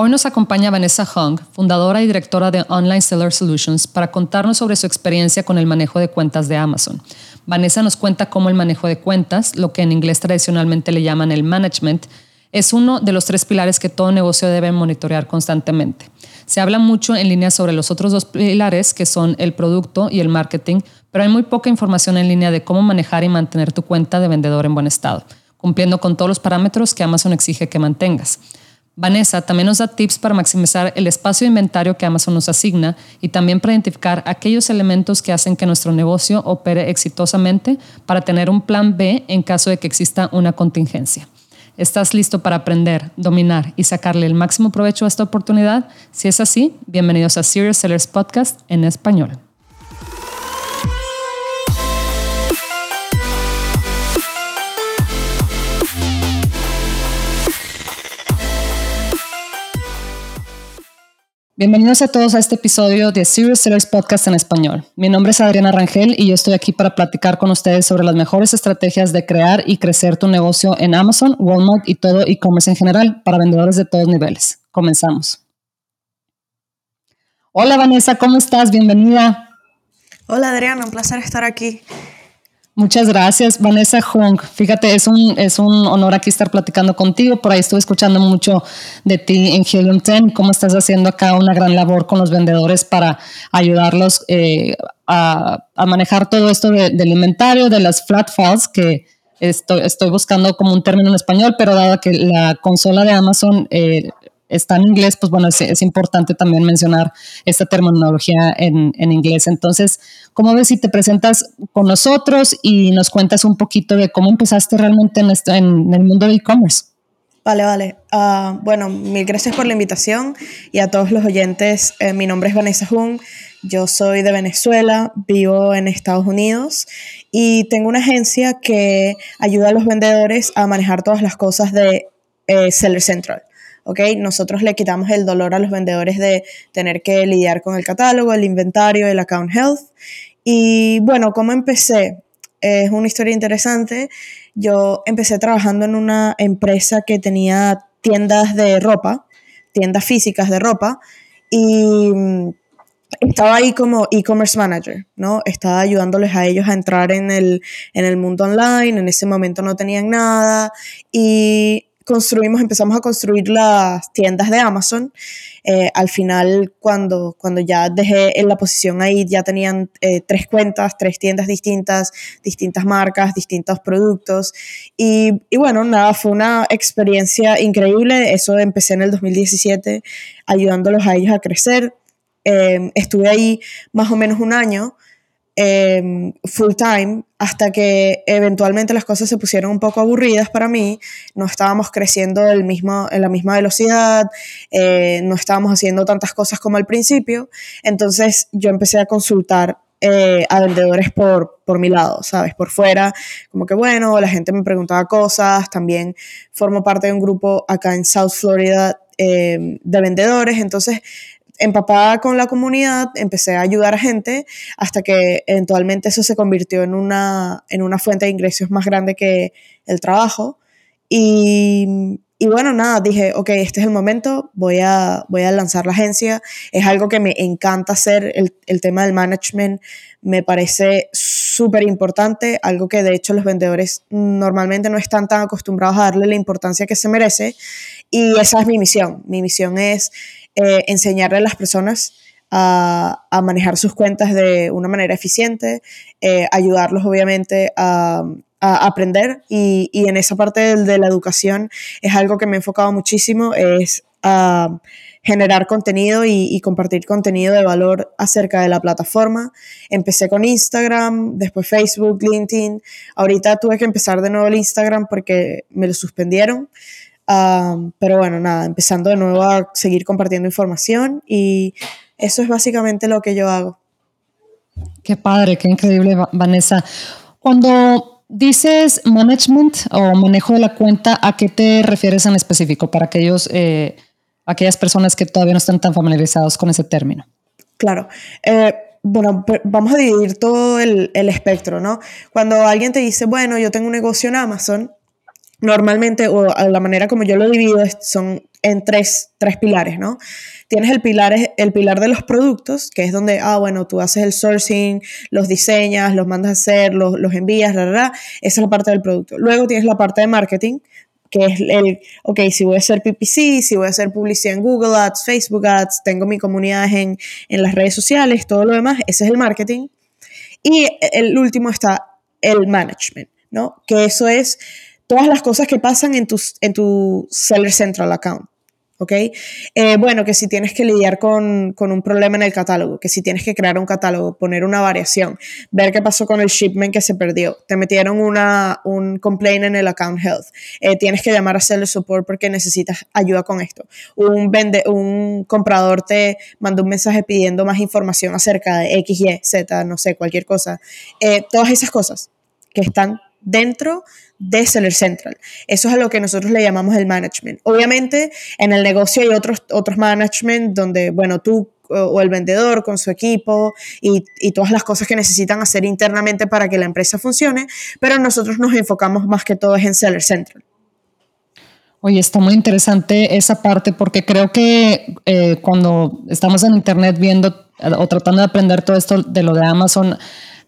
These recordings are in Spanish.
Hoy nos acompaña Vanessa Hung, fundadora y directora de Online Seller Solutions, para contarnos sobre su experiencia con el manejo de cuentas de Amazon. Vanessa nos cuenta cómo el manejo de cuentas, lo que en inglés tradicionalmente le llaman el management, es uno de los tres pilares que todo negocio debe monitorear constantemente. Se habla mucho en línea sobre los otros dos pilares, que son el producto y el marketing, pero hay muy poca información en línea de cómo manejar y mantener tu cuenta de vendedor en buen estado, cumpliendo con todos los parámetros que Amazon exige que mantengas. Vanessa también nos da tips para maximizar el espacio de inventario que Amazon nos asigna y también para identificar aquellos elementos que hacen que nuestro negocio opere exitosamente para tener un plan B en caso de que exista una contingencia. ¿Estás listo para aprender, dominar y sacarle el máximo provecho a esta oportunidad? Si es así, bienvenidos a Serious Sellers Podcast en español. Bienvenidos a todos a este episodio de Serious Sellers Podcast en español. Mi nombre es Adriana Rangel y yo estoy aquí para platicar con ustedes sobre las mejores estrategias de crear y crecer tu negocio en Amazon, Walmart y todo e-commerce en general para vendedores de todos niveles. Comenzamos. Hola Vanessa, ¿cómo estás? Bienvenida. Hola Adriana, un placer estar aquí. Muchas gracias, Vanessa Hung. Fíjate, es un, es un honor aquí estar platicando contigo. Por ahí estuve escuchando mucho de ti en Helium 10, cómo estás haciendo acá una gran labor con los vendedores para ayudarlos eh, a, manejar todo esto del inventario, de las flat files, que estoy, estoy buscando como un término en español, pero dado que la consola de Amazon eh, está en inglés, pues bueno, es, importante también mencionar esta terminología en, inglés. Entonces, ¿cómo ves si te presentas con nosotros y nos cuentas un poquito de cómo empezaste realmente en, esto, en el mundo del e-commerce? Vale, vale. Ah, bueno, mil gracias por la invitación y a todos los oyentes. Eh, mi nombre es Vanessa Jung, yo soy de Venezuela, vivo en Estados Unidos y tengo una agencia que ayuda a los vendedores a manejar todas las cosas de eh, Seller Central. ¿Ok? Nosotros le quitamos el dolor a los vendedores de tener que lidiar con el catálogo, el inventario, el account health. Y bueno, ¿cómo empecé? Es una historia interesante. Yo empecé trabajando en una empresa que tenía tiendas de ropa, tiendas físicas de ropa, y mm, estaba ahí como e-commerce manager, ¿no? Estaba ayudándoles a ellos a entrar en el, en el mundo online, en ese momento no tenían nada y construimos, empezamos a construir las tiendas de Amazon. Eh, al final, cuando, cuando ya dejé en la posición ahí, ya tenían eh, tres cuentas, tres tiendas distintas, distintas marcas, distintos productos. Y, y, bueno, nada, fue una experiencia increíble. Eso empecé en el 2017, ayudándolos a ellos a crecer. Eh, estuve ahí más o menos un año. Em, full time hasta que eventualmente las cosas se pusieron un poco aburridas para mí, no estábamos creciendo el mismo, en la misma velocidad, eh, no estábamos haciendo tantas cosas como al principio, entonces yo empecé a consultar eh, a vendedores por, por mi lado, ¿sabes? Por fuera, como que bueno, la gente me preguntaba cosas, también formo parte de un grupo acá en South Florida em, de vendedores, entonces empapada con la comunidad, empecé a ayudar a gente hasta que eventualmente eso se convirtió en una, en una fuente de ingresos más grande que el trabajo. Y, y, bueno, nada, dije, ok, este es el momento, voy a, voy a lanzar la agencia. Es algo que me encanta hacer, el, el tema del management me parece súper importante, algo que de hecho los vendedores normalmente no están tan acostumbrados a darle la importancia que se merece. Y esa es mi misión. Mi misión es eh, enseñarle a las personas a, manejar sus cuentas de una manera eficiente, eh, ayudarlos obviamente a, aprender y, en esa parte de, la educación es algo que me he enfocado muchísimo, es generar contenido y, y, compartir contenido de valor acerca de la plataforma. Empecé con Instagram, después Facebook, LinkedIn. Ahorita tuve que empezar de nuevo el Instagram porque me lo suspendieron pero bueno, nada, empezando de nuevo a seguir compartiendo información y eso es básicamente lo que yo hago. Qué padre, qué increíble, Vanessa. Cuando dices management o manejo de la cuenta, ¿a qué te refieres en específico para aquellos, eh, aquellas personas que todavía no están tan familiarizados con ese término? Claro. Eh, bueno, vamos a dividir todo el, el espectro, ¿no? Cuando alguien te dice, bueno, yo tengo un negocio en Amazon, normalmente, o la manera como yo lo divido, son en tres, tres pilares, ¿no? Tienes el pilar, el pilar de los productos, que es donde, ah, bueno, tú haces el sourcing, los diseñas, los mandas a hacer, los, los envías, la, la, Esa es la parte del producto. Luego tienes la parte de marketing, que es el, ok, si voy a hacer PPC, si voy a hacer publicidad en Google Ads, Facebook Ads, tengo mi comunidad en, en las redes sociales, todo lo demás, ese es el marketing. Y el último está el management, ¿no? Que eso es todas las cosas que pasan en tu, en tu Seller Central account. ¿ok? Eh, bueno, que si tienes que lidiar con, con, un problema en el catálogo, que si tienes que crear un catálogo, poner una variación, ver qué pasó con el shipment que se perdió, te metieron una, un complaint en el account health, eh, tienes que llamar a seller support porque necesitas ayuda con esto, un, vende, un comprador te mandó un mensaje pidiendo más información acerca de X, Y, Z, no sé, cualquier cosa, eh, todas esas cosas que están dentro de Seller Central. Eso es a lo que nosotros le llamamos el management. Obviamente, en el negocio hay otros, otros management donde, bueno, tú o el vendedor con su equipo y, y, todas las cosas que necesitan hacer internamente para que la empresa funcione, pero nosotros nos enfocamos más que todo en Seller Central. Oye, está muy interesante esa parte porque creo que eh, cuando estamos en Internet viendo o tratando de aprender todo esto de lo de Amazon,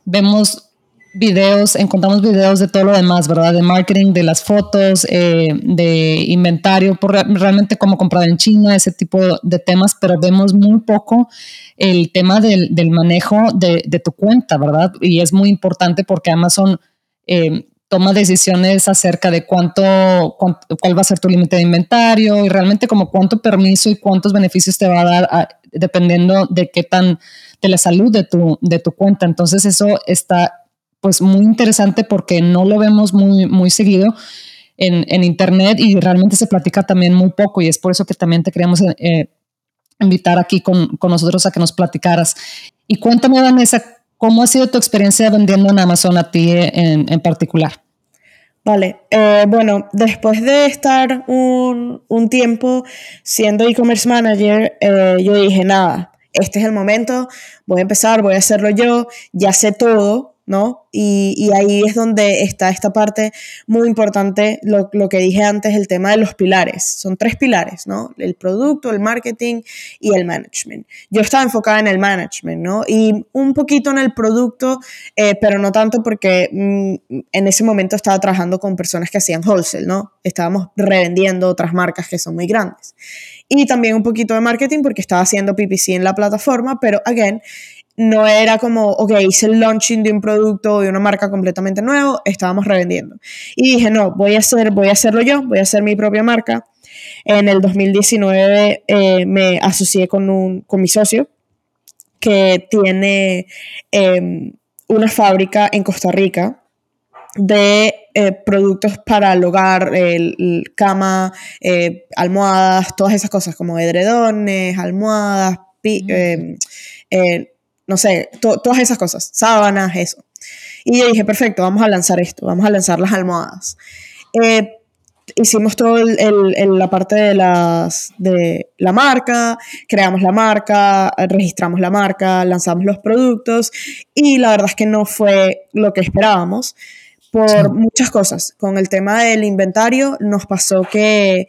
vemos videos, encontramos videos de todo lo demás, ¿verdad? De marketing, de las fotos, eh, de inventario, por realmente cómo comprar en China, ese tipo de temas, pero vemos muy poco el tema del, manejo de, tu cuenta, ¿verdad? Y es muy importante porque Amazon eh, toma decisiones acerca de cuánto, cuál va a ser tu límite de inventario y realmente como cuánto permiso y cuántos beneficios te va a dar dependiendo de qué tan de la salud de tu, de tu cuenta. Entonces eso está pues muy interesante porque no lo vemos muy, muy seguido en, en internet y realmente se platica también muy poco y es por eso que también te queríamos eh, invitar aquí con, con, nosotros a que nos platicaras. Y cuéntame, Vanessa, ¿cómo ha sido tu experiencia vendiendo en Amazon a ti en, en particular? Vale, eh, bueno, después de estar un, un tiempo siendo e-commerce manager, eh, yo dije, nada, este es el momento, voy a empezar, voy a hacerlo yo, ya sé todo, ¿no? Y, ahí es donde está esta parte muy importante, lo, que dije antes, el tema de los pilares. Son tres pilares, ¿no? El producto, el marketing y el management. Yo estaba enfocada en el management, ¿no? Y un poquito en el producto, eh, pero no tanto porque mm, en ese momento estaba trabajando con personas que hacían wholesale, ¿no? Estábamos revendiendo otras marcas que son muy grandes. Y también un poquito de marketing porque estaba haciendo PPC en la plataforma, pero, again, no era como, ok, hice el launching de un producto, de una marca completamente nuevo, estábamos revendiendo. Y dije, no, voy a, hacer, voy a hacerlo yo, voy a hacer mi propia marca. En el 2019 eh, me asocié con, un, con mi socio, que tiene em, una fábrica en Costa Rica de eh, productos para el hogar, el, cama, eh, almohadas, todas esas cosas como edredones, almohadas, mm no sé, todas esas cosas, sábanas, eso. Y yo dije, perfecto, vamos a lanzar esto, vamos a lanzar las almohadas. Eh, hicimos toda la parte de, las, de la marca, creamos la marca, registramos la marca, lanzamos los productos y la verdad es que no fue lo que esperábamos por muchas cosas. Con el tema del inventario nos pasó que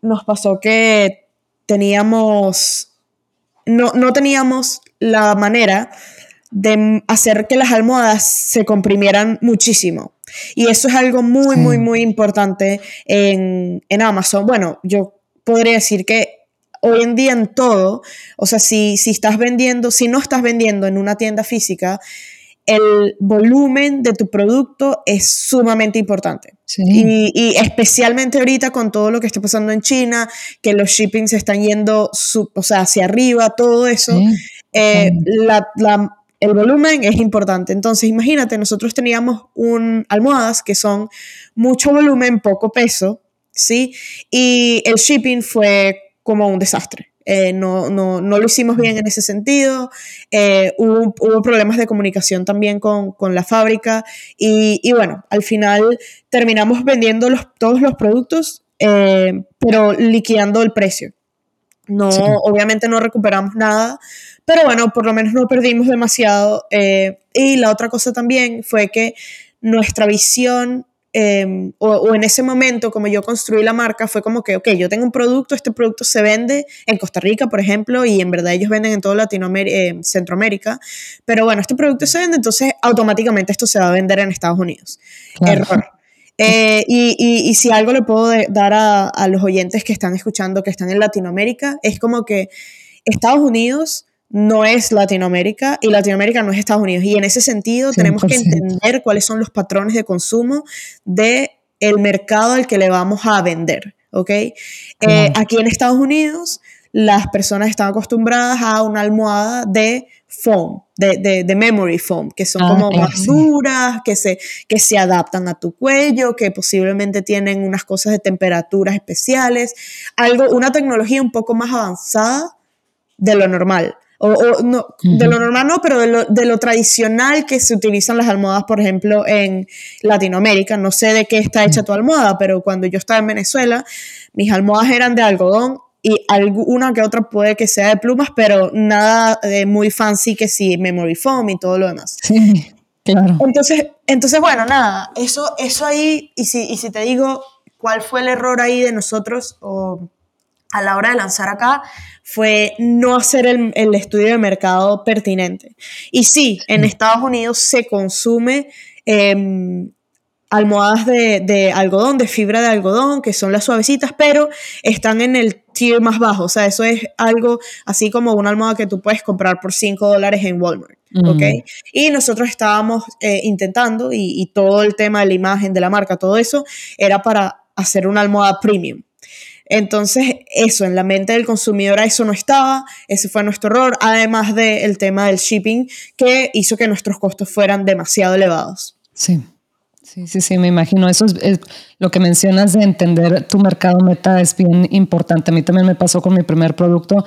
nos pasó que teníamos no, no teníamos la manera de hacer que las almohadas se comprimieran muchísimo. Y eso es algo muy, muy, muy importante en, Amazon. Bueno, yo podría decir que hoy en día en todo, o sea, si, si estás vendiendo, si no estás vendiendo en una tienda física, el volumen de tu producto es sumamente importante. Y, especialmente ahorita con todo lo que está pasando en China, que los shippings están yendo o sea, hacia arriba, todo eso, eh, el volumen es importante. Entonces, imagínate, nosotros teníamos un, almohadas que son mucho volumen, poco peso, ¿sí? Y el shipping fue como un desastre. Eh, no, no, no, lo hicimos bien en ese sentido, eh, hubo, hubo, problemas de comunicación también con, con la fábrica y, y, bueno, al final terminamos vendiendo los, todos los productos, eh, pero liquidando el precio. No, obviamente no recuperamos nada, pero bueno, por lo menos no perdimos demasiado. y la otra cosa también fue que nuestra visión em, o, en ese momento, como yo construí la marca, fue como que, ok, yo tengo un producto, este producto se vende en Costa Rica, por ejemplo, y en verdad ellos venden en toda Latinoamérica, eh, Centroamérica, pero bueno, este producto se vende, entonces automáticamente esto se va a vender en Estados Unidos. Error. Eh, y, y, si algo le puedo dar a, a los oyentes que están escuchando, que están en Latinoamérica, es como que Estados Unidos no es Latinoamérica y Latinoamérica no es Estados Unidos. Y en ese sentido tenemos que entender cuáles son los patrones de consumo de el mercado al que le vamos a vender, ¿ok? Eh, aquí en Estados Unidos las personas están acostumbradas a una almohada de foam, de, de, memory foam, que son ah, como más duras, que se, que se adaptan a tu cuello, que posiblemente tienen unas cosas de temperaturas especiales, algo, una tecnología un poco más avanzada de lo normal. O, no, de lo normal no, pero de lo, de lo, tradicional que se utilizan las almohadas, por ejemplo, en Latinoamérica. No sé de qué está hecha tu almohada, pero cuando yo estaba en Venezuela, mis almohadas eran de algodón y alguna que otra puede que sea de plumas, pero nada de muy fancy que sí, memory foam y todo lo demás. Sí, claro. Entonces, entonces bueno, nada, eso, eso ahí, y si, y si te digo cuál fue el error ahí de nosotros o a la hora de lanzar acá fue no hacer el, estudio de mercado pertinente. Y sí, en Estados Unidos se consume em, almohadas de, algodón, de fibra de algodón, que son las suavecitas, pero están en el tier más bajo. O sea, eso es algo así como una almohada que tú puedes comprar por 5 dólares en Walmart. ¿ok? Y nosotros estábamos eh, intentando, y, y todo el tema de la imagen de la marca, todo eso, era para hacer una almohada premium. Entonces, eso, en la mente del consumidor eso no estaba, ese fue nuestro error, además del tema del shipping que hizo que nuestros costos fueran demasiado elevados. Sí. Sí, sí, sí, me imagino. Eso es, lo que mencionas de entender tu mercado meta es bien importante. A mí también me pasó con mi primer producto.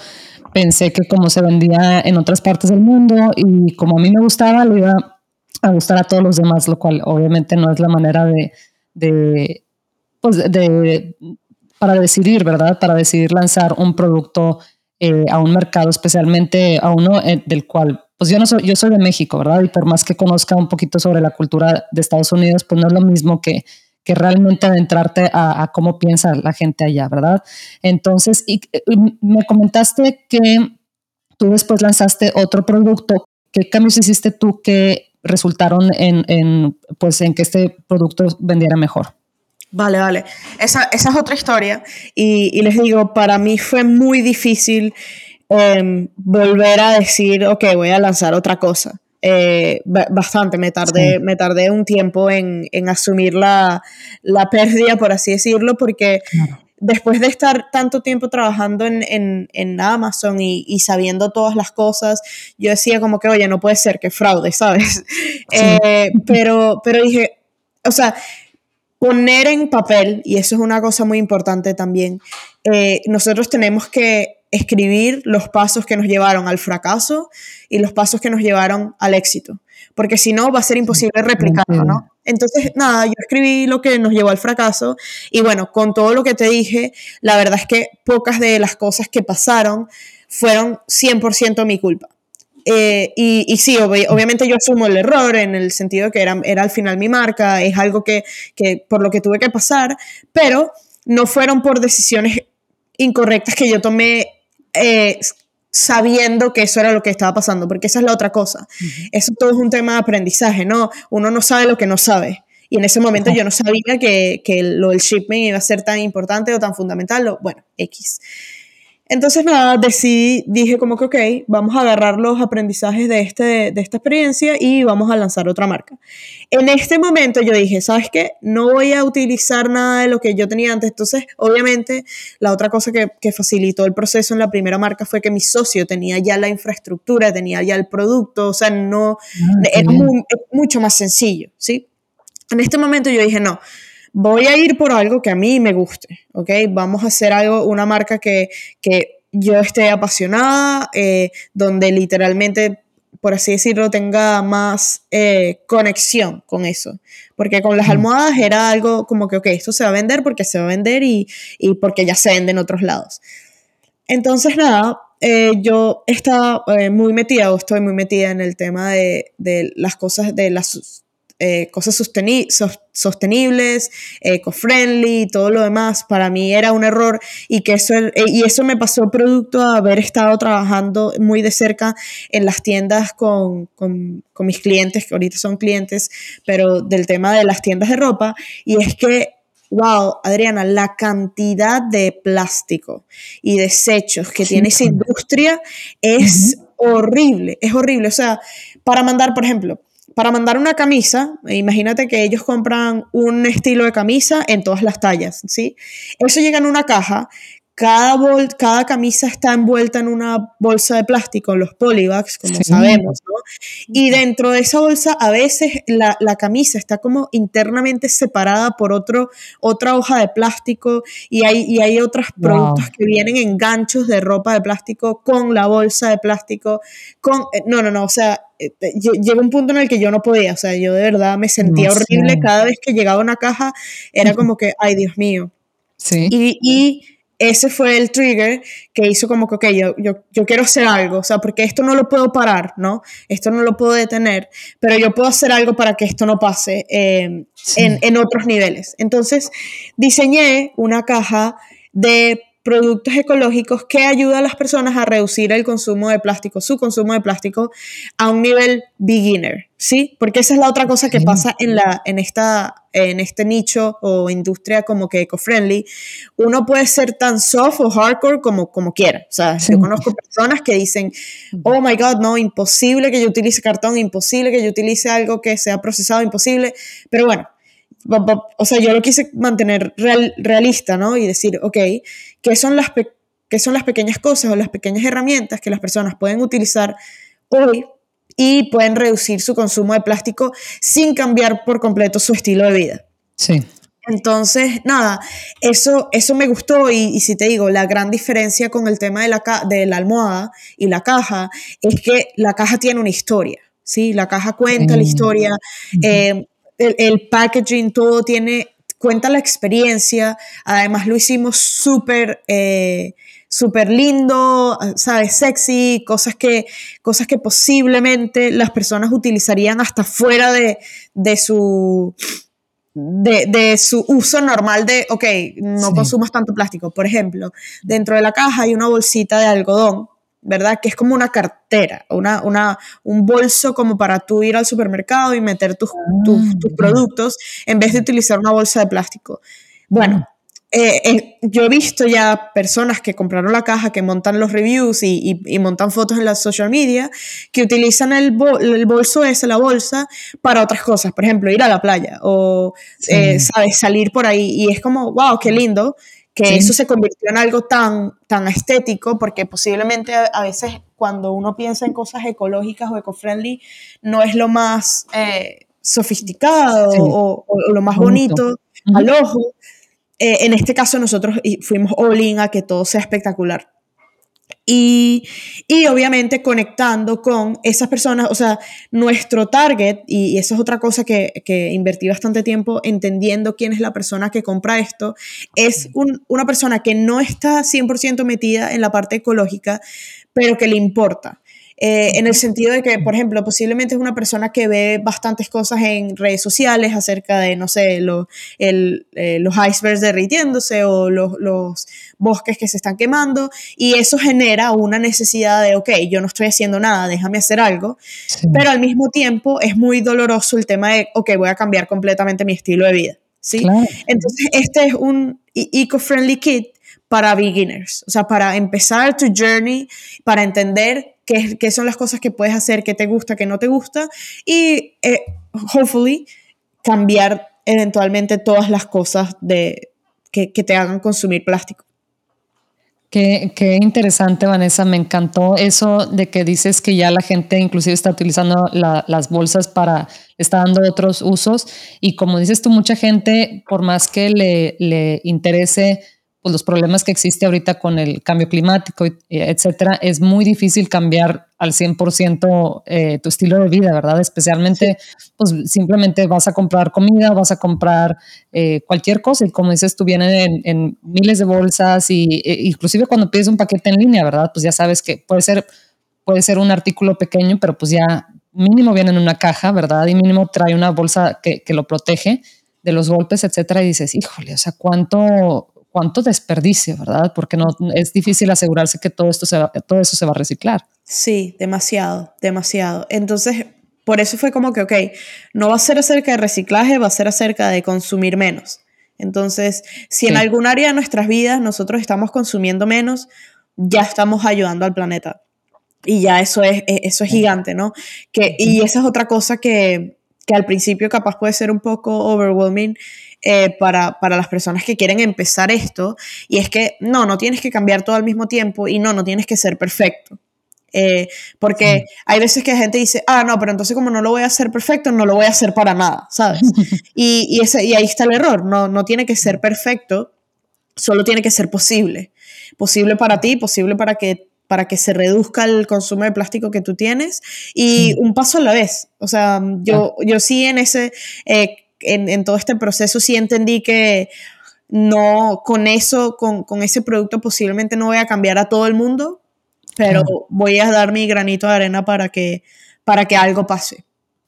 Pensé que como se vendía en otras partes del mundo y como a mí me gustaba, lo iba a gustar a todos los demás, lo cual obviamente no es la manera de, de, pues de para decidir, ¿verdad? Para decidir lanzar un producto eh, a un mercado, especialmente a uno eh, del cual, pues yo no soy, yo soy de México, ¿verdad? Y por más que conozca un poquito sobre la cultura de Estados Unidos, pues no es lo mismo que, que realmente adentrarte a, cómo piensa la gente allá, ¿verdad? Entonces, y, me comentaste que tú después lanzaste otro producto. ¿Qué cambios hiciste tú que resultaron en, en, pues, en que este producto vendiera mejor? Vale, vale. Esa, esa es otra historia. Y, y, les digo, para mí fue muy difícil em, volver a decir, ok, voy a lanzar otra cosa. Eh, bastante, me tardé, me tardé un tiempo en, en asumir la, la, pérdida, por así decirlo, porque después de estar tanto tiempo trabajando en, en, en Amazon y, y, sabiendo todas las cosas, yo decía como que, oye, no puede ser que fraude, ¿sabes? Eh, pero, pero dije, o sea, poner en papel, y eso es una cosa muy importante también, eh, nosotros tenemos que escribir los pasos que nos llevaron al fracaso y los pasos que nos llevaron al éxito, porque si no va a ser imposible replicarlo, ¿no? Entonces, nada, yo escribí lo que nos llevó al fracaso y bueno, con todo lo que te dije, la verdad es que pocas de las cosas que pasaron fueron 100% mi culpa. Eh, y, y, sí, obviamente yo asumo el error en el sentido que era, era al final mi marca, es algo que, que, por lo que tuve que pasar, pero no fueron por decisiones incorrectas que yo tomé eh, sabiendo que eso era lo que estaba pasando, porque esa es la otra cosa. Eso todo es un tema de aprendizaje, ¿no? Uno no sabe lo que no sabe. Y en ese momento yo no sabía que, que lo del shipment iba a ser tan importante o tan fundamental, o, bueno, X. Entonces, nada, decidí, dije como que, ok, vamos a agarrar los aprendizajes de, este, de esta experiencia y vamos a lanzar otra marca. En este momento yo dije, ¿sabes qué? No voy a utilizar nada de lo que yo tenía antes. Entonces, obviamente, la otra cosa que, que facilitó el proceso en la primera marca fue que mi socio tenía ya la infraestructura, tenía ya el producto, o sea, no, ah, era mucho más sencillo, ¿sí? En este momento yo dije, no, voy a ir por algo que a mí me guste, ¿ok? Vamos a hacer algo, una marca que, yo esté apasionada, eh, donde literalmente, por así decirlo, tenga más eh, conexión con eso. Porque con las almohadas era algo como que, ok, esto se va a vender porque se va a vender y, porque ya se vende en otros lados. Entonces, nada, eh, yo estaba muy metida o estoy muy metida en el tema de, de las cosas, de las eh, cosas sostenibles, eco-friendly, todo lo demás, para mí era un error y que eso, eh, y eso me pasó producto de haber estado trabajando muy de cerca en las tiendas con, con, con mis clientes, que ahorita son clientes, pero del tema de las tiendas de ropa, y es que wow, Adriana, la cantidad de plástico y desechos que tiene esa industria es horrible, es horrible. O sea, para mandar, por ejemplo, para mandar una camisa, imagínate que ellos compran un estilo de camisa en todas las tallas, ¿sí? Eso llega en una caja cada, cada camisa está envuelta en una bolsa de plástico, los polybags, como sabemos, ¿no? Y dentro de esa bolsa a veces la, la, camisa está como internamente separada por otro, otra hoja de plástico y hay, y hay otros productos que vienen en ganchos de ropa de plástico con la bolsa de plástico, con... Eh, no, no, no, o sea, eh, llegó un punto en el que yo no podía, o sea, yo de verdad me sentía horrible cada vez que llegaba una caja, era como que, ay, Dios mío. Sí. Y, y ese fue el trigger que hizo como que, ok, yo, yo, yo, quiero hacer algo, o sea, porque esto no lo puedo parar, ¿no? Esto no lo puedo detener, pero yo puedo hacer algo para que esto no pase eh, en, en otros niveles. Entonces, diseñé una caja de productos ecológicos que ayuda a las personas a reducir el consumo de plástico, su consumo de plástico a un nivel beginner, ¿sí? Porque esa es la otra cosa que pasa en, la, en, esta, en este nicho o industria como que eco-friendly. Uno puede ser tan soft o hardcore como, como quiera. O sea, yo conozco personas que dicen, oh my God, no, imposible que yo utilice cartón, imposible que yo utilice algo que sea procesado, imposible. Pero bueno, o sea, yo lo quise mantener realista, ¿no? Y decir, ok, ¿qué son, las ¿qué son las pequeñas cosas o las pequeñas herramientas que las personas pueden utilizar hoy y pueden reducir su consumo de plástico sin cambiar por completo su estilo de vida? Sí. Entonces, nada, eso, eso me gustó y, si te digo, la gran diferencia con el tema de la, de la almohada y la caja es que la caja tiene una historia, ¿sí? La caja cuenta la historia, el, packaging, todo tiene, cuenta la experiencia, además lo hicimos súper... Eh, súper lindo, ¿sabes? Sexy, cosas que, cosas que posiblemente las personas utilizarían hasta fuera de, de su, de, de, su uso normal de, ok, no consumas tanto plástico. Por ejemplo, dentro de la caja hay una bolsita de algodón ¿verdad? Que es como una cartera, una, una, un bolso como para tú ir al supermercado y meter tus, tus, ah, productos en vez de utilizar una bolsa de plástico. Bueno, eh, eh, yo he visto ya personas que compraron la caja, que montan los reviews y, y, montan fotos en las social media, que utilizan el, el, bolso ese, la bolsa, para otras cosas. Por ejemplo, ir a la playa o, eh, ¿sabes? Salir por ahí. Y es como, wow, qué lindo que eso se convirtió en algo tan, tan estético, porque posiblemente a, veces cuando uno piensa en cosas ecológicas o eco-friendly, no es lo más eh, sofisticado o, lo más bonito, al ojo. Eh, en este caso nosotros fuimos all in a que todo sea espectacular. Y, y, obviamente conectando con esas personas, o sea, nuestro target, y, eso es otra cosa que, que, invertí bastante tiempo entendiendo quién es la persona que compra esto, es una persona que no está 100% metida en la parte ecológica, pero que le importa. Eh, en el sentido de que, por ejemplo, posiblemente es una persona que ve bastantes cosas en redes sociales acerca de, no sé, eh, los icebergs derritiéndose o los, bosques que se están quemando y eso genera una necesidad de, ok, yo no estoy haciendo nada, déjame hacer algo, pero al mismo tiempo es muy doloroso el tema de, ok, voy a cambiar completamente mi estilo de vida. ¿sí? Entonces, este es un e-, eco-friendly kit para beginners, o sea, para empezar tu journey, para entender qué, son las cosas que puedes hacer, qué te gusta, qué no te gusta y, eh, hopefully, cambiar eventualmente todas las cosas de, que, te hagan consumir plástico. Qué, qué, interesante, Vanessa. Me encantó eso de que dices que ya la gente inclusive está utilizando las bolsas para, está dando otros usos. Y como dices tú, mucha gente, por más que le, le interese pues, los problemas que existe ahorita con el cambio climático, etcétera, es muy difícil cambiar al 100% eh, tu estilo de vida, ¿verdad? Especialmente, pues simplemente vas a comprar comida, vas a comprar eh, cualquier cosa y como dices, tú vienen en, miles de bolsas y e, inclusive cuando pides un paquete en línea, ¿verdad? Pues ya sabes que puede ser, puede ser un artículo pequeño, pero pues ya mínimo viene en una caja, ¿verdad? Y mínimo trae una bolsa que, que lo protege de los golpes, etcétera, y dices, híjole, o sea, cuánto, cuánto desperdicio, ¿verdad? Porque no es difícil asegurarse que todo esto se todo eso se va a reciclar. Sí, demasiado, demasiado. Entonces, por eso fue como que, ok, no va a ser acerca de reciclaje, va a ser acerca de consumir menos. Entonces, si en algún área de nuestras vidas nosotros estamos consumiendo menos, ya estamos ayudando al planeta. Y ya eso es, e, eso es gigante, ¿no? Que, y esa es otra cosa que, que al principio capaz puede ser un poco overwhelming eh, para, para, las personas que quieren empezar esto, y es que no, no tienes que cambiar todo al mismo tiempo y no, no tienes que ser perfecto. Eh, porque hay veces que la gente dice, ah, no, pero entonces como no lo voy a hacer perfecto, no lo voy a hacer para nada, ¿sabes? y, y, ese, y ahí está el error, no, no tiene que ser perfecto, solo tiene que ser posible. Posible para ti, posible para que para que se reduzca el consumo de plástico que tú tienes y un paso a la vez. O sea, yo, yo sí en ese, eh, en, en, todo este proceso sí entendí que no, con eso, con, con, ese producto posiblemente no voy a cambiar a todo el mundo, pero voy a dar mi granito de arena para que, para que algo pase.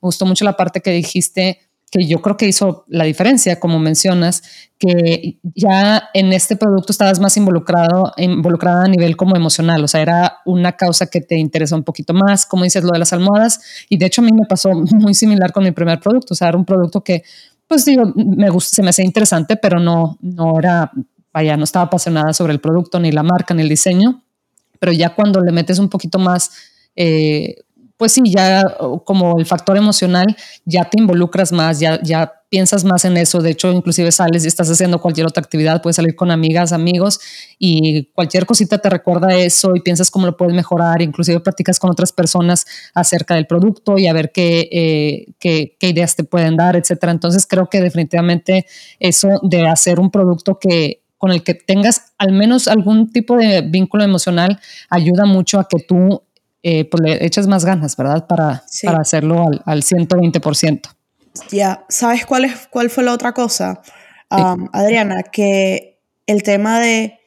Me gustó mucho la parte que dijiste que yo creo que hizo la diferencia, como mencionas, que ya en este producto estabas más involucrado, involucrada a nivel como emocional, o sea, era una causa que te interesa un poquito más, como dices, lo de las almohadas, y de hecho a mí me pasó muy similar con mi primer producto, o sea, era un producto que, pues digo, me gusta, se me hacía interesante, pero no, no era, vaya, no estaba apasionada sobre el producto, ni la marca, ni el diseño, pero ya cuando le metes un poquito más... Eh, pues sí, ya como el factor emocional, ya te involucras más, ya, ya piensas más en eso. De hecho, inclusive sales y estás haciendo cualquier otra actividad, puedes salir con amigas, amigos y cualquier cosita te recuerda eso y piensas cómo lo puedes mejorar. Inclusive practicas con otras personas acerca del producto y a ver qué, eh, qué, qué ideas te pueden dar, etcétera. Entonces creo que definitivamente eso de hacer un producto que con el que tengas al menos algún tipo de vínculo emocional ayuda mucho a que tú eh, pues le echas más ganas, ¿verdad? Para, para hacerlo al, al 120%. Ya, ¿sabes cuál, es, cuál fue la otra cosa, Adriana? Que el tema de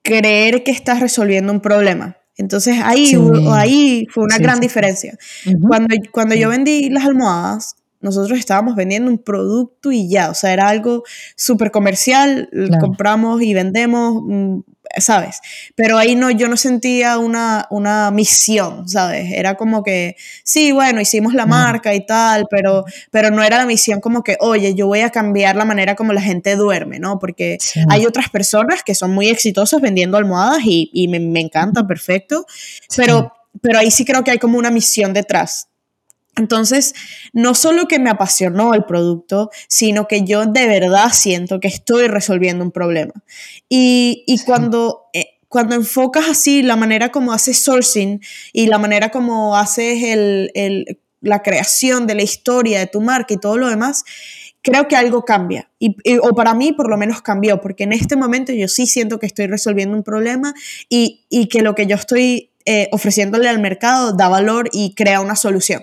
creer que estás resolviendo un problema. Entonces ahí, ahí fue una gran diferencia. Cuando, cuando yo vendí las almohadas, nosotros estábamos vendiendo un producto y ya, o sea, era algo súper comercial, compramos y vendemos, mm, ¿sabes? Pero ahí no, yo no sentía una, una misión, ¿sabes? Era como que, sí, bueno, hicimos la marca y tal, pero, pero no era la misión como que, oye, yo voy a cambiar la manera como la gente duerme, ¿no? Porque hay otras personas que son muy exitosas vendiendo almohadas y, y me, me, encanta, perfecto, pero, pero ahí sí creo que hay como una misión detrás. Entonces, no solo que me apasionó el producto, sino que yo de verdad siento que estoy resolviendo un problema. Y, cuando, eh, cuando enfocas así la manera como haces sourcing y la manera como haces el, la creación de la historia de tu marca y todo lo demás, creo que algo cambia. Y, o para mí por lo menos cambió, porque en este momento yo sí siento que estoy resolviendo un problema y, que lo que yo estoy eh, ofreciéndole al mercado da valor y crea una solución.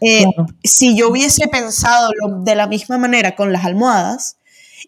Eh, si yo hubiese pensado de la misma manera con las almohadas,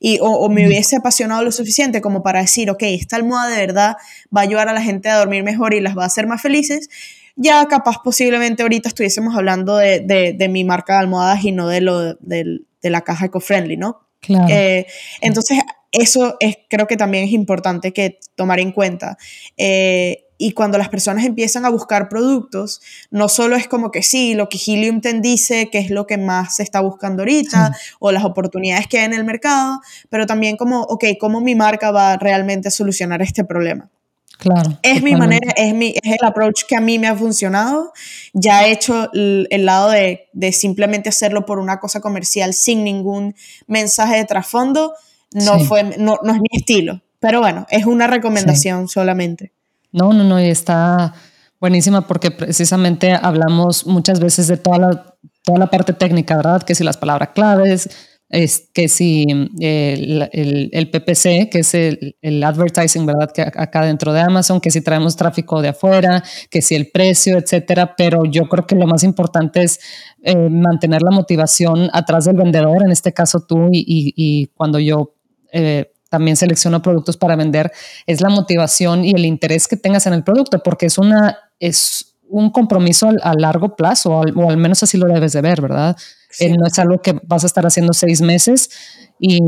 y, o, me hubiese apasionado lo suficiente como para decir, ok, esta almohada de verdad va a ayudar a la gente a dormir mejor y las va a hacer más felices, ya capaz posiblemente ahorita estuviésemos hablando de, de, mi marca de almohadas y no de, lo, de, la caja eco-friendly, ¿no? Claro. Eh, entonces, eso es, creo que también es importante que tomar en cuenta. Eh, y cuando las personas empiezan a buscar productos, no solo es como que sí, lo que Helium te dice que es lo que más se está buscando ahorita o las oportunidades que hay en el mercado, pero también como, ok, ¿cómo mi marca va realmente a solucionar este problema? Claro. Es mi manera, es, mi, es el approach que a mí me ha funcionado. Ya he hecho el, lado de, de, simplemente hacerlo por una cosa comercial sin ningún mensaje de trasfondo. No, fue, no, no, es mi estilo. Pero bueno, es una recomendación solamente. No, no, no, y está buenísima porque precisamente hablamos muchas veces de toda la, toda la parte técnica, ¿verdad? Que si las palabras claves, es que si el, el, PPC, que es el, el, advertising, ¿verdad? Que acá dentro de Amazon, que si traemos tráfico de afuera, que si el precio, etcétera. Pero yo creo que lo más importante es eh, mantener la motivación atrás del vendedor, en este caso tú, y, y, cuando yo eh, también selecciono productos para vender, es la motivación y el interés que tengas en el producto, porque es una, es un compromiso a, largo plazo, o al, menos así lo debes de ver, ¿verdad? Eh, no es algo que vas a estar haciendo seis meses y,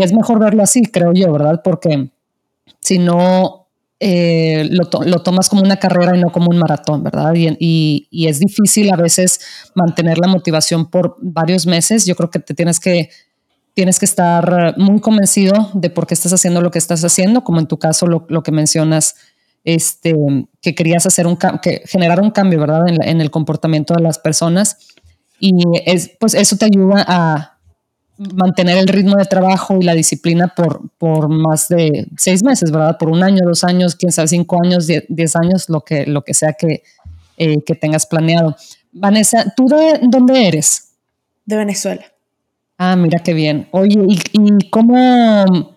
es mejor verlo así, creo yo, ¿verdad? Porque si no, eh, lo, tomas como una carrera y no como un maratón, ¿verdad? Y, y, es difícil a veces mantener la motivación por varios meses. Yo creo que te tienes que, tienes que estar muy convencido de por qué estás haciendo lo que estás haciendo, como en tu caso lo, que mencionas este, que querías hacer un que generar un cambio, ¿verdad? En, el comportamiento de las personas. Y es, pues eso te ayuda a mantener el ritmo de trabajo y la disciplina por, por más de seis meses, ¿verdad? Por un año, dos años, quién sabe, cinco años, diez, años, lo que, lo que sea que, eh, que tengas planeado. Vanessa, ¿tú de dónde eres? De Venezuela. Ah, mira qué bien. Oye, ¿y, cómo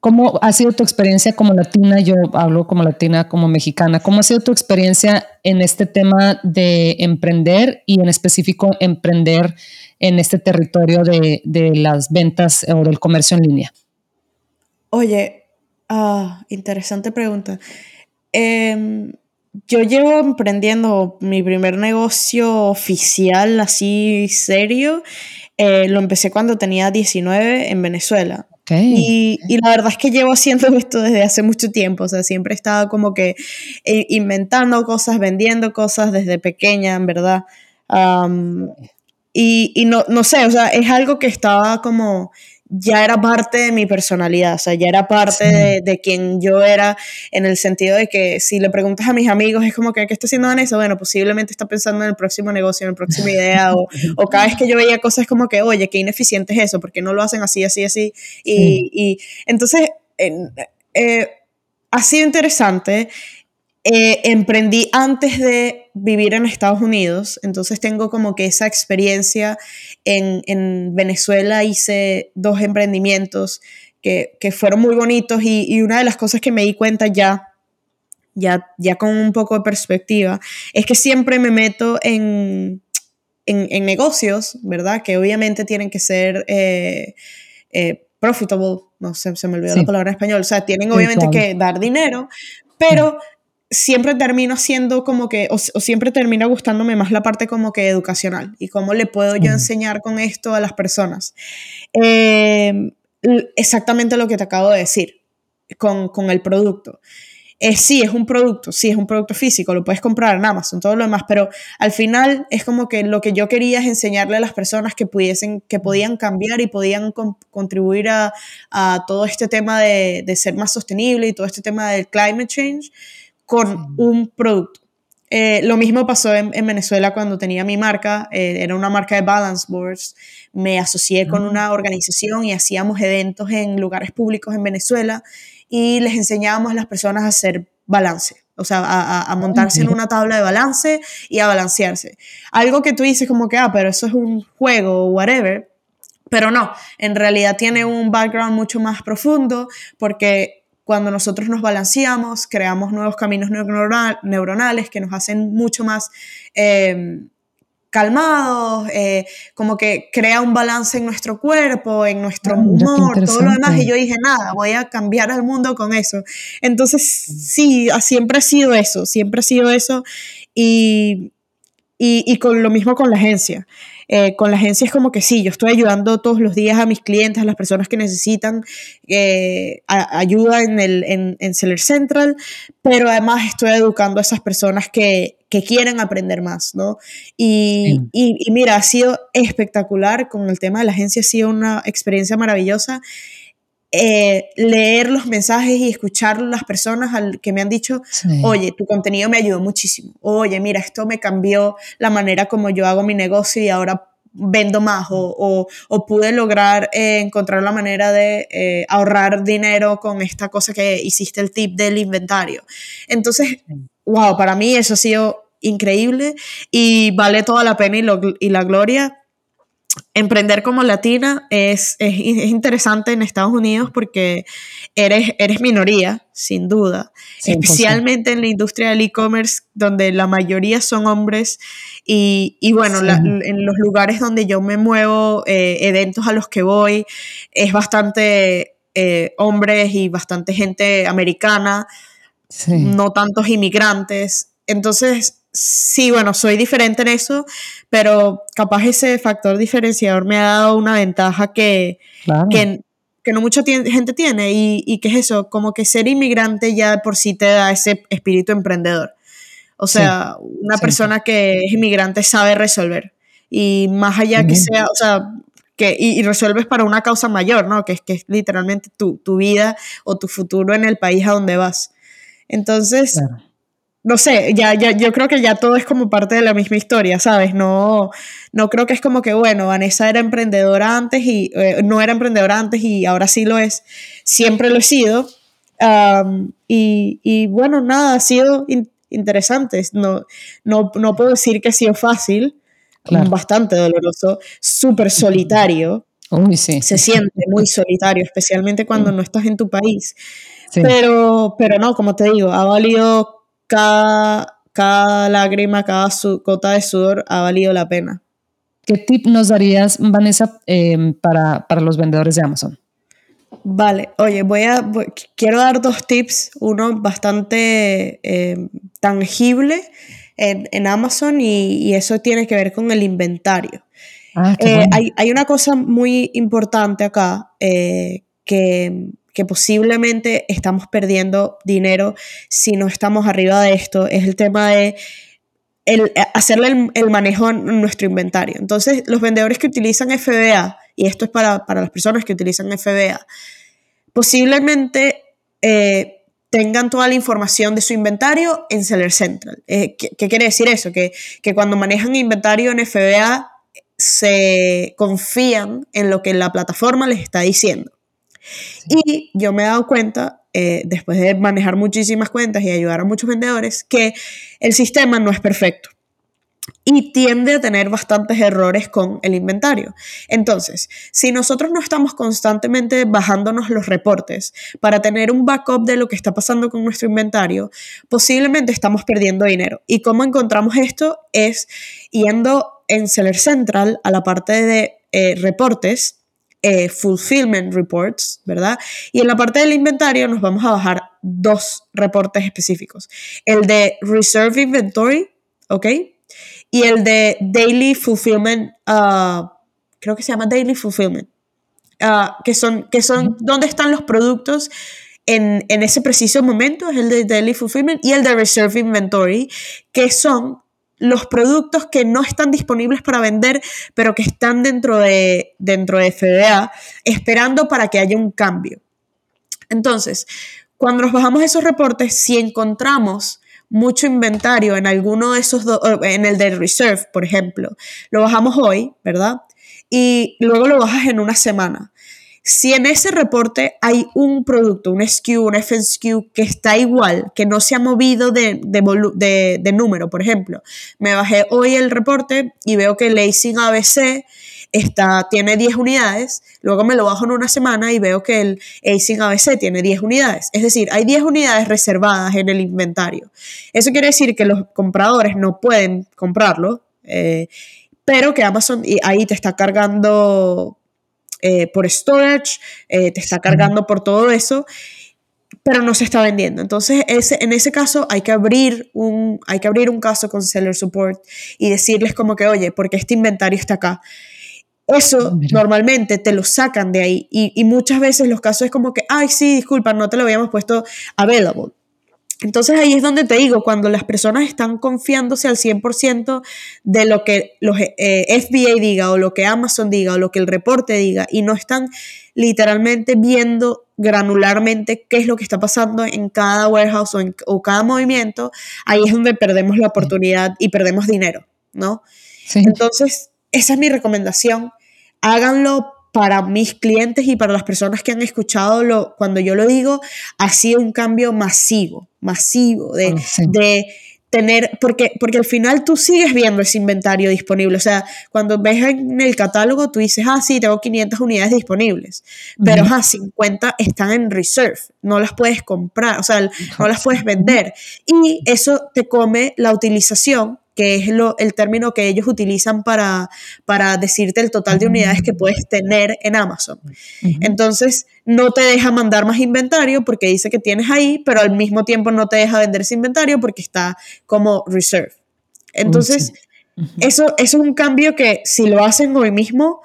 ¿Cómo ha sido tu experiencia como latina? Yo hablo como latina, como mexicana. ¿Cómo ha sido tu experiencia en este tema de emprender y en específico emprender en este territorio de, las ventas o del comercio en línea? Oye, ah, interesante pregunta. Em, yo llevo emprendiendo mi primer negocio oficial, así serio. Eh, lo empecé cuando tenía 19 en Venezuela. Y, y, la verdad es que llevo haciendo esto desde hace mucho tiempo, o sea, siempre he estado como que eh, inventando cosas, vendiendo cosas desde pequeña, en verdad. y, y no, no sé, o sea, es algo que estaba como ya era parte de mi personalidad, o sea, ya era parte de, quien yo era, en el sentido de que si le preguntas a mis amigos, es como que, ¿qué está haciendo Vanessa? Bueno, posiblemente está pensando en el próximo negocio, en la próxima idea, o, o, cada vez que yo veía cosas como que, oye, qué ineficiente es eso, porque no lo hacen así, así, así. Y, y entonces, eh, ha sido interesante eh, emprendí antes de vivir en Estados Unidos, entonces tengo como que esa experiencia en, Venezuela, hice dos emprendimientos que, fueron muy bonitos y, una de las cosas que me di cuenta ya, ya, ya con un poco de perspectiva, es que siempre me meto en, en, negocios, ¿verdad? Que obviamente tienen que ser... Eh, eh, profitable, no sé, se me olvidó la palabra en español, o sea, tienen obviamente que dar dinero, pero siempre termino siendo como que, o, siempre termina gustándome más la parte como que educacional y cómo le puedo yo enseñar con esto a las personas. Em, exactamente lo que te acabo de decir con, con el producto. es sí, es un producto, sí, es un producto físico, lo puedes comprar en Amazon, todo lo demás, pero al final es como que lo que yo quería es enseñarle a las personas que pudiesen, que podían cambiar y podían contribuir a, a, todo este tema de, de, ser más sostenible y todo este tema del climate change, con un producto. Eh, lo mismo pasó en, Venezuela cuando tenía mi marca, eh, era una marca de balance boards. Me asocié con una organización y hacíamos eventos en lugares públicos en Venezuela y les enseñábamos a las personas a hacer balance, o sea, a, a, montarse en una tabla de balance y a balancearse. Algo que tú dices como que, ah, pero eso es un juego o whatever, pero no, en realidad tiene un background mucho más profundo porque cuando nosotros nos balanceamos, creamos nuevos caminos neuronales que nos hacen mucho más em, calmados, eh, como que crea un balance en nuestro cuerpo, en nuestro ah, humor, todo lo demás. Y yo dije, nada, voy a cambiar al mundo con eso. Entonces, sí, siempre ha sido eso, siempre ha sido eso. Y, y, y con lo mismo con la agencia. Eh, con la agencia es como que sí, yo estoy ayudando todos los días a mis clientes, a las personas que necesitan eh, ayuda en, el, en, Seller Central, pero además estoy educando a esas personas que, que quieren aprender más, ¿no? Y, y, y, mira, ha sido espectacular con el tema de la agencia, ha sido una experiencia maravillosa. Eh, leer los mensajes y escuchar las personas al, que me han dicho, oye, tu contenido me ayudó muchísimo, oye, mira, esto me cambió la manera como yo hago mi negocio y ahora vendo más o, o, pude lograr eh, encontrar la manera de eh, ahorrar dinero con esta cosa que hiciste el tip del inventario. Entonces, wow, para mí eso ha sido increíble y vale toda la pena y, y la gloria emprender como latina es, es, interesante en Estados Unidos porque eres, eres minoría, sin duda, especialmente en la industria del e-commerce, donde la mayoría son hombres. Y, y bueno, en los lugares donde yo me muevo, eh, eventos a los que voy, es bastante eh, hombres y bastante gente americana, no tantos inmigrantes. Entonces, sí, bueno, soy diferente en eso, pero capaz ese factor diferenciador me ha dado una ventaja que, que, no mucha gente tiene y, y que es eso, como que ser inmigrante ya por sí te da ese espíritu emprendedor. O sea, una persona que es inmigrante sabe resolver. Y más allá que sea, o sea, que, y, resuelves para una causa mayor, ¿no? Que es, que es literalmente tu, tu, vida o tu futuro en el país a donde vas. Entonces, no sé, ya, ya, yo creo que ya todo es como parte de la misma historia, ¿sabes? No, no creo que es como que, bueno, Vanessa era emprendedora antes y eh, no era emprendedora antes y ahora sí lo es. Siempre lo he sido. y, y, bueno, nada, ha sido interesante. No, no, no puedo decir que ha sido fácil bastante doloroso, súper solitario. Se siente muy solitario, especialmente cuando no estás en tu país. Pero, pero no, como te digo, ha valido cada, cada lágrima, cada gota de sudor, ha valido la pena. ¿Qué tip nos darías, Vanessa, em, para, para, los vendedores de Amazon? Vale, oye, voy a, quiero dar dos tips, uno bastante em, tangible en, Amazon y, eso tiene que ver con el inventario. Ah, eh, hay, una cosa muy importante acá eh, que, posiblemente estamos perdiendo dinero si no estamos arriba de esto, es el tema de el, hacerle el, manejo en nuestro inventario. Entonces, los vendedores que utilizan FBA, y esto es para, las personas que utilizan FBA, posiblemente eh, tengan toda la información de su inventario en Seller Central. Eh, ¿qué, quiere decir eso? Que, cuando manejan inventario en FBA se confían en lo que la plataforma les está diciendo. Y yo me he dado cuenta, eh, después de manejar muchísimas cuentas y ayudar a muchos vendedores, que el sistema no es perfecto y tiende a tener bastantes errores con el inventario. Entonces, si nosotros no estamos constantemente bajándonos los reportes para tener un backup de lo que está pasando con nuestro inventario, posiblemente estamos perdiendo dinero. ¿Y cómo encontramos esto? Es yendo en Seller Central a la parte de eh, reportes. Eh, fulfillment reports, ¿verdad? Y en la parte del inventario nos vamos a bajar dos reportes específicos. El de Reserve Inventory, ¿ok? y el de Daily Fulfillment, uh, creo que se llama Daily Fulfillment, uh, que son, que son dónde están los productos en, en, ese preciso momento, es el de Daily Fulfillment y el de Reserve Inventory, que son los productos que no están disponibles para vender, pero que están dentro de, dentro de FBA, esperando para que haya un cambio. Entonces, cuando nos bajamos esos reportes, si encontramos mucho inventario en alguno de esos en el de Reserve, por ejemplo, lo bajamos hoy, ¿verdad? Y luego lo bajas en una semana. Si en ese reporte hay un producto, un SKU, un FSKU que está igual, que no se ha movido de, número, por ejemplo, me bajé hoy el reporte y veo que Lacing ABC está, tiene 10 unidades, luego me lo bajo en una semana y veo que el Acing ABC tiene 10 unidades. Es decir, hay 10 unidades reservadas en el inventario. Eso quiere decir que los compradores no pueden comprarlo, eh, pero que Amazon ahí te está cargando eh, por storage, eh, te está cargando por todo eso pero no se está vendiendo. Entonces, ese, en ese caso hay que, abrir un, hay que abrir un caso con Seller Support y decirles como que, oye, porque este inventario está acá. Eso normalmente te lo sacan de ahí y, muchas veces los casos es como que, ay, sí, disculpa, no te lo habíamos puesto available. Entonces ahí es donde te digo, cuando las personas están confiándose al 100% de lo que los eh, FBA diga o lo que Amazon diga o lo que el reporte diga y no están literalmente viendo granularmente qué es lo que está pasando en cada warehouse o, en, o cada movimiento, ahí es donde perdemos la oportunidad y perdemos dinero, ¿no? Entonces, esa es mi recomendación. Háganlo para mis clientes y para las personas que han escuchado lo, cuando yo lo digo, ha sido un cambio masivo, masivo de, ah, de tener, porque, porque al final tú sigues viendo ese inventario disponible. O sea, cuando ves en el catálogo, tú dices, ah, sí, tengo 500 unidades disponibles, pero uh 50 están en reserve, no las puedes comprar, o sea, no las puedes vender. Y eso te come la utilización que es lo, el término que ellos utilizan para, para decirte el total de unidades que puedes tener en Amazon. Entonces, no te deja mandar más inventario porque dice que tienes ahí, pero al mismo tiempo no te deja vender ese inventario porque está como reserve. Entonces, eso, es un cambio que si lo hacen hoy mismo,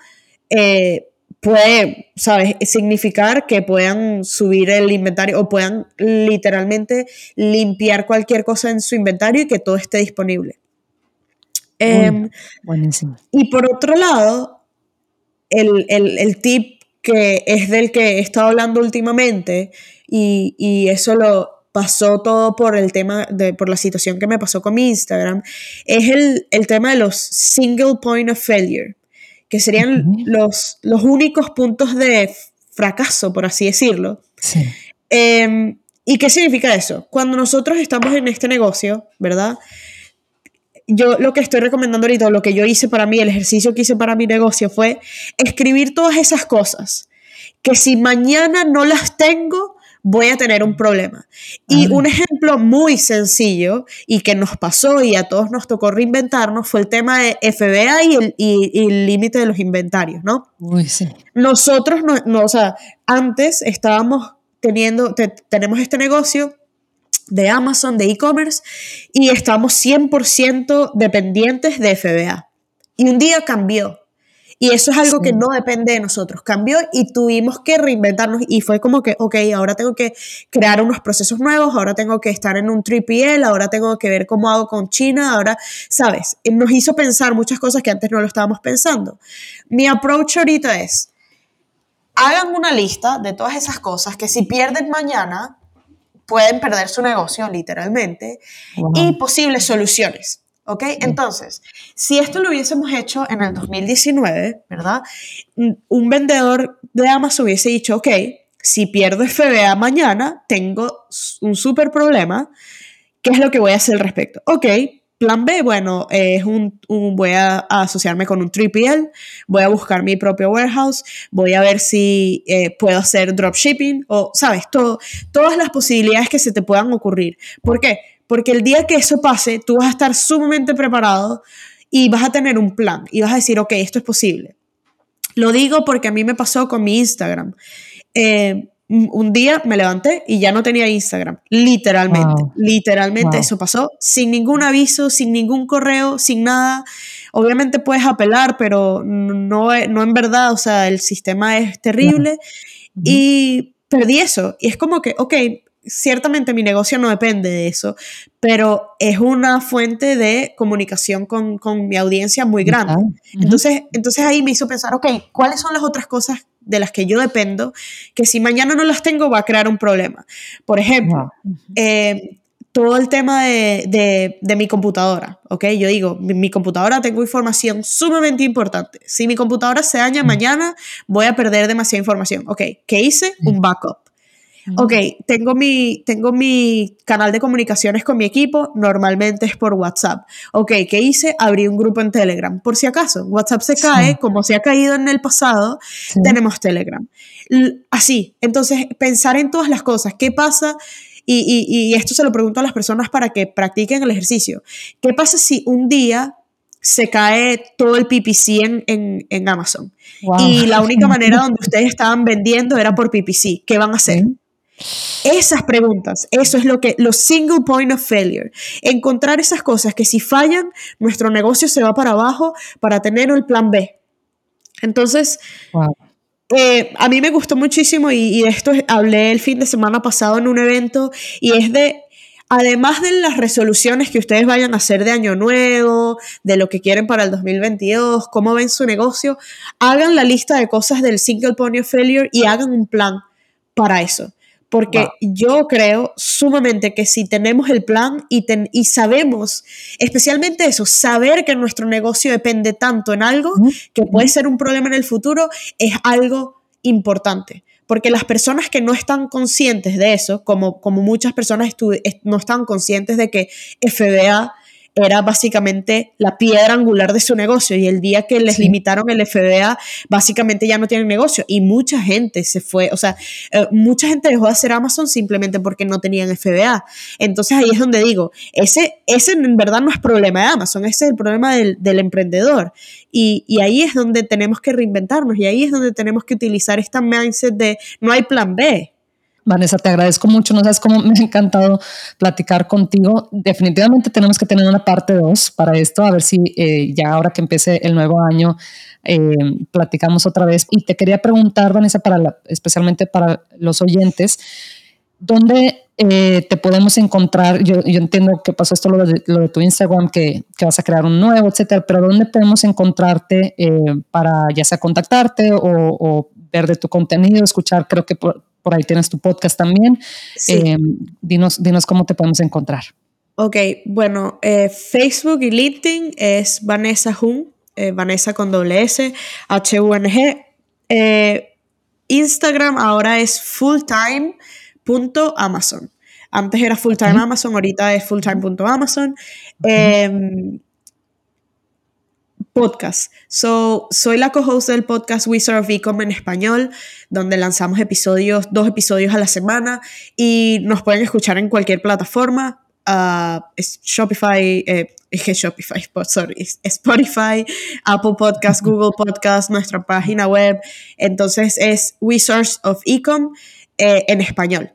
eh, puede, ¿sabes?, significar que puedan subir el inventario o puedan literalmente limpiar cualquier cosa en su inventario y que todo esté disponible. Em, buenísimo. Y por otro lado, el, el, tip que es del que he estado hablando últimamente y, y eso lo pasó todo por el tema de, por la situación que me pasó con mi Instagram, es el, el tema de los single point of failure que serían los, los únicos puntos de fracaso, por así decirlo. Em, ¿Y qué significa eso? Cuando nosotros estamos en este negocio, ¿verdad? Yo lo que estoy recomendando ahorita, lo que yo hice para mí, el ejercicio que hice para mi negocio fue escribir todas esas cosas que si mañana no las tengo, voy a tener un problema. Y un ejemplo muy sencillo y que nos pasó y a todos nos tocó reinventarnos fue el tema de FBA y el límite de los inventarios, ¿no? Nosotros, no, o sea, antes estábamos teniendo, tenemos este negocio de Amazon, de e-commerce, y estamos 100% dependientes de FBA. Y un día cambió. Y eso es algo que no depende de nosotros. Cambió y tuvimos que reinventarnos y fue como que, ok, ahora tengo que crear unos procesos nuevos, ahora tengo que estar en un 3PL, ahora tengo que ver cómo hago con China, ahora, ¿sabes? Nos hizo pensar muchas cosas que antes no lo estábamos pensando. Mi approach ahorita es, hagan una lista de todas esas cosas que si pierden mañana, pueden perder su negocio, literalmente, y posibles soluciones. ¿Ok? Entonces, si esto lo hubiésemos hecho en el 2019, ¿verdad? Un vendedor de Amazon hubiese dicho, ok, si pierdo FBA mañana, tengo un súper problema, ¿qué es lo que voy a hacer al respecto? Ok, plan B, bueno, es un, voy a, asociarme con un 3PL, voy a buscar mi propio warehouse, voy a ver si eh, puedo hacer dropshipping o, sabes, todas las posibilidades que se te puedan ocurrir. ¿Por qué? Porque el día que eso pase, tú vas a estar sumamente preparado y vas a tener un plan y vas a decir, ok, esto es posible. Lo digo porque a mí me pasó con mi Instagram. Eh, un día me levanté y ya no tenía Instagram, literalmente, literalmente eso pasó, sin ningún aviso, sin ningún correo, sin nada. Obviamente puedes apelar, pero no, no en verdad, o sea, el sistema es terrible. Y perdí eso. Y es como que, ok, ciertamente mi negocio no depende de eso, pero es una fuente de comunicación con, mi audiencia muy grande. entonces, entonces ahí me hizo pensar, ok, ¿cuáles son las otras cosas de las que yo dependo que si mañana no las tengo va a crear un problema? Por ejemplo, eh, todo el tema de, mi computadora, ¿ok? Yo digo, mi, mi, computadora tengo información sumamente importante. Si mi computadora se daña mañana, voy a perder demasiada información. ¿Ok? ¿Qué hice? Un backup. Ok, tengo mi, tengo mi canal de comunicaciones con mi equipo, normalmente es por WhatsApp. Ok, ¿qué hice? Abrí un grupo en Telegram. Por si acaso, WhatsApp se cae, como se ha caído en el pasado, tenemos Telegram. Así, entonces, pensar en todas las cosas. ¿Qué pasa? Y, y, esto se lo pregunto a las personas para que practiquen el ejercicio. ¿Qué pasa si un día se cae todo el PPC en, en, en Amazon? Y la única manera donde ustedes estaban vendiendo era por PPC. ¿Qué van a hacer? Esas preguntas, eso es lo que, los single point of failure. Encontrar esas cosas que si fallan, nuestro negocio se va para abajo para tener el plan B. Entonces, eh, a mí me gustó muchísimo y, y, de esto hablé el fin de semana pasado en un evento y es de, además de las resoluciones que ustedes vayan a hacer de año nuevo, de lo que quieren para el 2022, cómo ven su negocio, hagan la lista de cosas del single point of failure y hagan un plan para eso. Porque yo creo sumamente que si tenemos el plan y, y sabemos, especialmente eso, saber que nuestro negocio depende tanto en algo que puede ser un problema en el futuro, es algo importante. Porque las personas que no están conscientes de eso, como, como muchas personas no están conscientes de que FBA era básicamente la piedra angular de su negocio y el día que les limitaron el FBA, básicamente ya no tienen negocio y mucha gente se fue, o sea, eh, mucha gente dejó de hacer Amazon simplemente porque no tenían FBA. Entonces ahí es donde digo, ese, ese en verdad no es problema de Amazon, ese es el problema del, del emprendedor. Y, y, ahí es donde tenemos que reinventarnos y ahí es donde tenemos que utilizar esta mindset de no hay plan B. Vanessa, te agradezco mucho. No sabes cómo me ha encantado platicar contigo. Definitivamente tenemos que tener una parte 2 para esto, a ver si eh, ya ahora que empiece el nuevo año eh, platicamos otra vez. Y te quería preguntar, Vanessa, para especialmente para los oyentes, ¿dónde eh, te podemos encontrar? Yo, entiendo que pasó esto lo de, tu Instagram, que, vas a crear un nuevo, etcétera, pero ¿dónde podemos encontrarte para ya sea contactarte o, o ver de tu contenido, escuchar, creo que por, por ahí tienes tu podcast también. Eh, dinos, dinos cómo te podemos encontrar. Ok, bueno, eh, Facebook y LinkedIn es Vanessa Hun, eh, Vanessa con doble S, H-U-N-G. Instagram ahora es fulltime.amazon. Antes era fulltime Amazon, ahorita es fulltime.amazon. Uh podcast. So, soy la co-host del podcast Wizard of Ecom en español, donde lanzamos episodios, dos episodios a la semana y nos pueden escuchar en cualquier plataforma. Uh, Shopify, eh, Shopify, sorry, Spotify, Apple Podcast, Google Podcast, nuestra página web. Entonces es Wizards of Ecom eh, en español.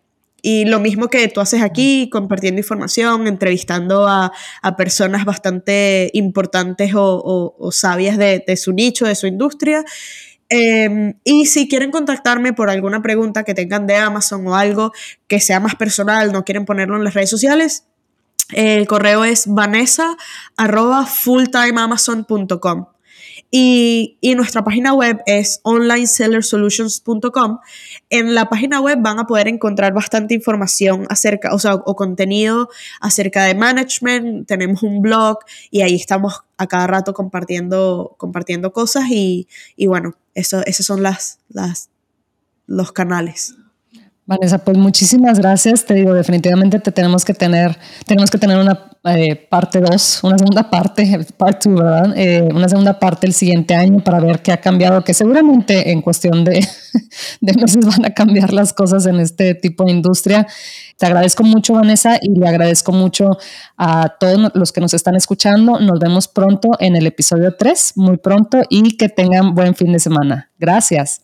Y lo mismo que tú haces aquí, compartiendo información, entrevistando a, personas bastante importantes o, sabias de, su nicho, de su industria. Em, y si quieren contactarme por alguna pregunta que tengan de Amazon o algo que sea más personal, no quieren ponerlo en las redes sociales, el correo es vanessa fulltimeamazon.com. Y, nuestra página web es onlinesellersolutions.com. En la página web van a poder encontrar bastante información acerca, o sea, o contenido acerca de management. Tenemos un blog y ahí estamos a cada rato compartiendo, compartiendo cosas y, bueno, eso, esos son las, los canales. Vanessa, pues muchísimas gracias. Te digo, definitivamente te tenemos que tener, tenemos que tener una eh, parte 2, una segunda parte, parte 2, ¿verdad? Eh, una segunda parte el siguiente año para ver qué ha cambiado, que seguramente en cuestión de, de meses van a cambiar las cosas en este tipo de industria. Te agradezco mucho, Vanessa, y le agradezco mucho a todos los que nos están escuchando. Nos vemos pronto en el episodio 3, muy pronto, y que tengan buen fin de semana. Gracias.